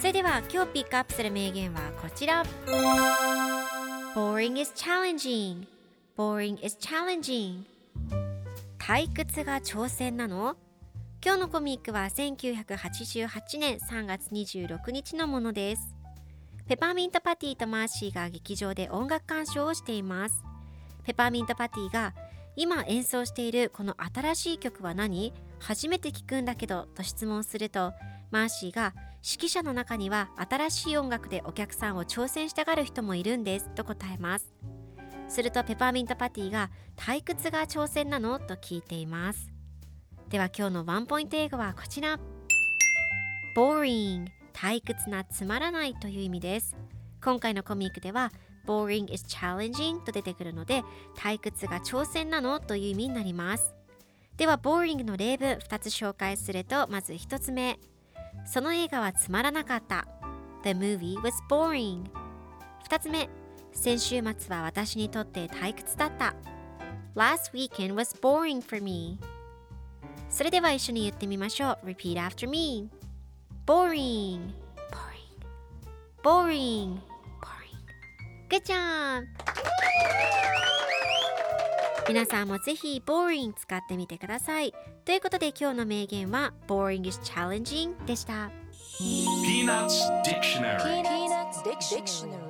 それでは今日ピックアップする名言はこちら。Boring is challenging. Boring is challenging. 退屈が挑戦なの？今日のコミックは1988年3月26日のものです。ペパーミントパティとマーシーが劇場で音楽鑑賞をしています。ペパーミントパティが今演奏しているこの新しい曲は何？初めて聞くんだけどと質問するとマーシーが指揮者の中には新しい音楽でお客さんを挑戦したがる人もいるんですと答えます。するとペパーミントパティが退屈が挑戦なのと聞いています。では今日のワンポイント英語はこちら。boring 退屈なつまらないという意味です。今回のコミックでは boring is challenging と出てくるので退屈が挑戦なのという意味になります。では boring の例文2つ紹介するとまず1つ目。その映画はつまらなかった The movie was boring 2つ目先週末は私にとって退屈だった Last weekend was boring for me それでは一緒に言ってみましょう Repeat after me Boring Boring Boring Boring Good job 皆さんもぜひ boring 使ってみてくださいということで今日の名言は boring is challenging でした Peanuts Dictionary Peanuts Dictionary